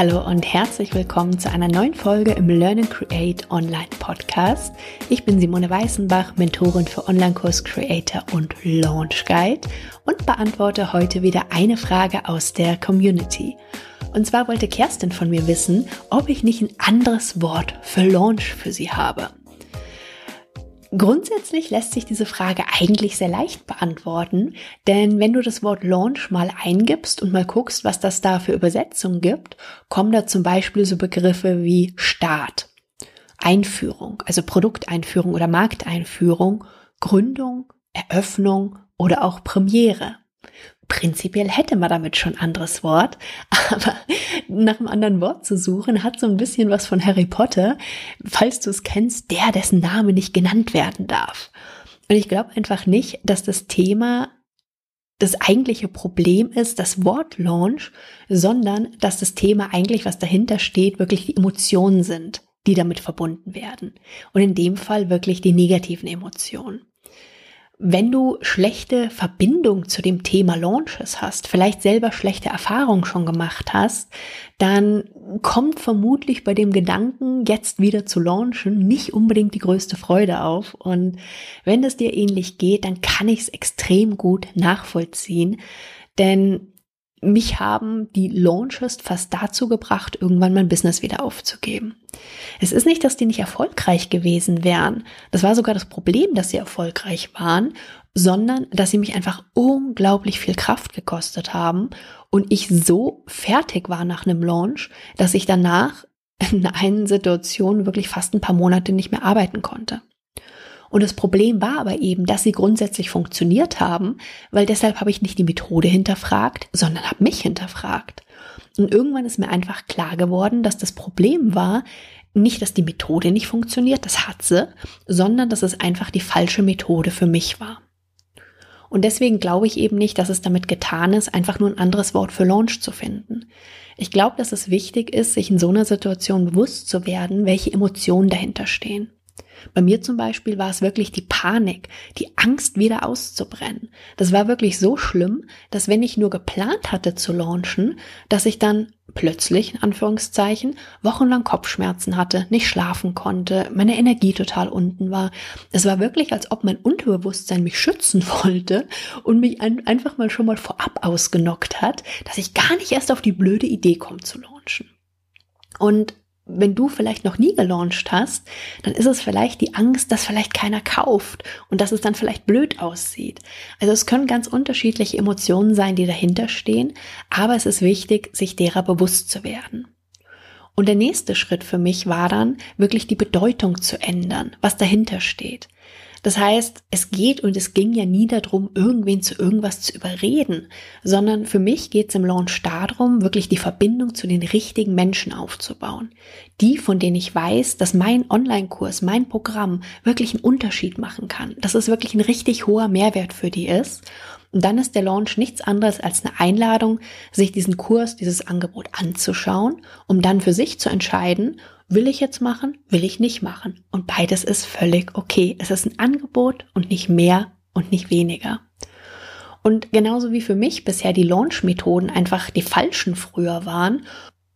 Hallo und herzlich willkommen zu einer neuen Folge im Learn and Create Online Podcast. Ich bin Simone Weißenbach, Mentorin für Online-Kurs Creator und Launch Guide und beantworte heute wieder eine Frage aus der Community. Und zwar wollte Kerstin von mir wissen, ob ich nicht ein anderes Wort für Launch für sie habe. Grundsätzlich lässt sich diese Frage eigentlich sehr leicht beantworten, denn wenn du das Wort Launch mal eingibst und mal guckst, was das da für Übersetzungen gibt, kommen da zum Beispiel so Begriffe wie Start, Einführung, also Produkteinführung oder Markteinführung, Gründung, Eröffnung oder auch Premiere. Prinzipiell hätte man damit schon ein anderes Wort, aber nach einem anderen Wort zu suchen, hat so ein bisschen was von Harry Potter, falls du es kennst, der, dessen Name nicht genannt werden darf. Und ich glaube einfach nicht, dass das Thema das eigentliche Problem ist das Wort Launch, sondern dass das Thema eigentlich, was dahinter steht, wirklich die Emotionen sind, die damit verbunden werden. Und in dem Fall wirklich die negativen Emotionen. Wenn du schlechte Verbindung zu dem Thema Launches hast, vielleicht selber schlechte Erfahrungen schon gemacht hast, dann kommt vermutlich bei dem Gedanken, jetzt wieder zu launchen, nicht unbedingt die größte Freude auf. Und wenn es dir ähnlich geht, dann kann ich es extrem gut nachvollziehen. Denn mich haben die Launches fast dazu gebracht, irgendwann mein Business wieder aufzugeben. Es ist nicht, dass die nicht erfolgreich gewesen wären. Das war sogar das Problem, dass sie erfolgreich waren, sondern dass sie mich einfach unglaublich viel Kraft gekostet haben und ich so fertig war nach einem Launch, dass ich danach in einer Situation wirklich fast ein paar Monate nicht mehr arbeiten konnte. Und das Problem war aber eben, dass sie grundsätzlich funktioniert haben, weil deshalb habe ich nicht die Methode hinterfragt, sondern habe mich hinterfragt. Und irgendwann ist mir einfach klar geworden, dass das Problem war, nicht, dass die Methode nicht funktioniert, das hat sie, sondern dass es einfach die falsche Methode für mich war. Und deswegen glaube ich eben nicht, dass es damit getan ist, einfach nur ein anderes Wort für Launch zu finden. Ich glaube, dass es wichtig ist, sich in so einer Situation bewusst zu werden, welche Emotionen dahinter stehen. Bei mir zum Beispiel war es wirklich die Panik, die Angst wieder auszubrennen. Das war wirklich so schlimm, dass wenn ich nur geplant hatte zu launchen, dass ich dann plötzlich, in Anführungszeichen, wochenlang Kopfschmerzen hatte, nicht schlafen konnte, meine Energie total unten war. Es war wirklich, als ob mein Unterbewusstsein mich schützen wollte und mich ein, einfach mal schon mal vorab ausgenockt hat, dass ich gar nicht erst auf die blöde Idee komme zu launchen. Und wenn du vielleicht noch nie gelauncht hast, dann ist es vielleicht die Angst, dass vielleicht keiner kauft und dass es dann vielleicht blöd aussieht. Also es können ganz unterschiedliche Emotionen sein, die dahinter stehen, aber es ist wichtig, sich derer bewusst zu werden. Und der nächste Schritt für mich war dann, wirklich die Bedeutung zu ändern, was dahinter steht. Das heißt, es geht und es ging ja nie darum, irgendwen zu irgendwas zu überreden, sondern für mich geht es im Launch darum, wirklich die Verbindung zu den richtigen Menschen aufzubauen. Die, von denen ich weiß, dass mein Online-Kurs, mein Programm wirklich einen Unterschied machen kann, dass es wirklich ein richtig hoher Mehrwert für die ist. Und dann ist der Launch nichts anderes als eine Einladung, sich diesen Kurs, dieses Angebot anzuschauen, um dann für sich zu entscheiden, Will ich jetzt machen? Will ich nicht machen? Und beides ist völlig okay. Es ist ein Angebot und nicht mehr und nicht weniger. Und genauso wie für mich bisher die Launch-Methoden einfach die falschen früher waren,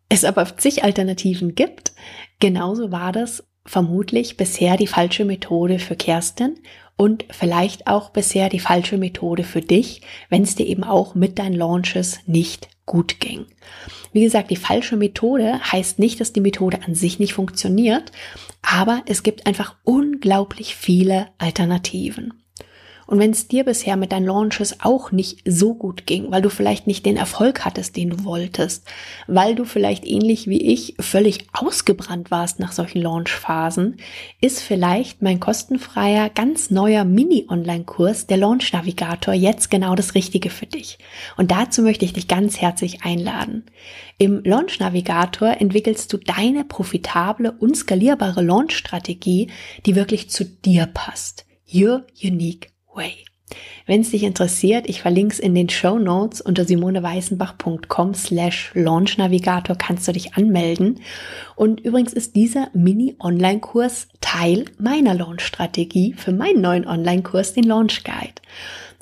es aber zig Alternativen gibt, genauso war das vermutlich bisher die falsche Methode für Kerstin und vielleicht auch bisher die falsche Methode für dich, wenn es dir eben auch mit deinen Launches nicht gut ging. Wie gesagt, die falsche Methode heißt nicht, dass die Methode an sich nicht funktioniert, aber es gibt einfach unglaublich viele Alternativen. Und wenn es dir bisher mit deinen Launches auch nicht so gut ging, weil du vielleicht nicht den Erfolg hattest, den du wolltest, weil du vielleicht ähnlich wie ich völlig ausgebrannt warst nach solchen Launchphasen, ist vielleicht mein kostenfreier, ganz neuer Mini-Online-Kurs, der Launch Navigator, jetzt genau das Richtige für dich. Und dazu möchte ich dich ganz herzlich einladen. Im Launch Navigator entwickelst du deine profitable und skalierbare Launch-Strategie, die wirklich zu dir passt. Your unique way. Wenn es dich interessiert, ich verlinke es in den Show Notes unter simoneweißenbach.com slash launchnavigator kannst du dich anmelden. Und übrigens ist dieser Mini-Online-Kurs Teil meiner Launch-Strategie für meinen neuen Online-Kurs, den Launch Guide.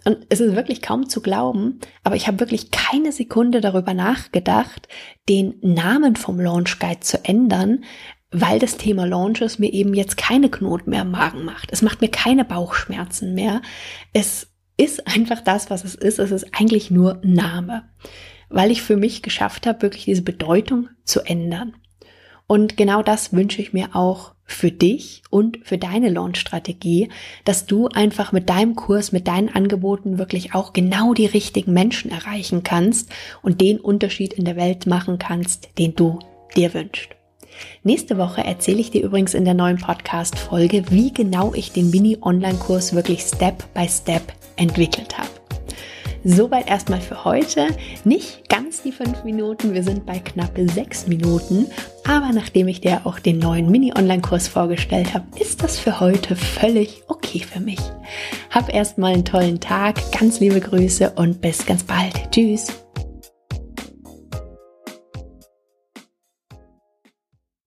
Und es ist wirklich kaum zu glauben, aber ich habe wirklich keine Sekunde darüber nachgedacht, den Namen vom Launch Guide zu ändern, weil das Thema Launches mir eben jetzt keine Knoten mehr im Magen macht. Es macht mir keine Bauchschmerzen mehr. Es ist einfach das, was es ist. Es ist eigentlich nur Name, weil ich für mich geschafft habe, wirklich diese Bedeutung zu ändern. Und genau das wünsche ich mir auch für dich und für deine Launch-Strategie, dass du einfach mit deinem Kurs, mit deinen Angeboten wirklich auch genau die richtigen Menschen erreichen kannst und den Unterschied in der Welt machen kannst, den du dir wünschst. Nächste Woche erzähle ich dir übrigens in der neuen Podcast-Folge, wie genau ich den Mini-Online-Kurs wirklich Step by Step entwickelt habe. Soweit erstmal für heute. Nicht ganz die fünf Minuten, wir sind bei knapp sechs Minuten. Aber nachdem ich dir auch den neuen Mini-Online-Kurs vorgestellt habe, ist das für heute völlig okay für mich. Hab erstmal einen tollen Tag, ganz liebe Grüße und bis ganz bald. Tschüss.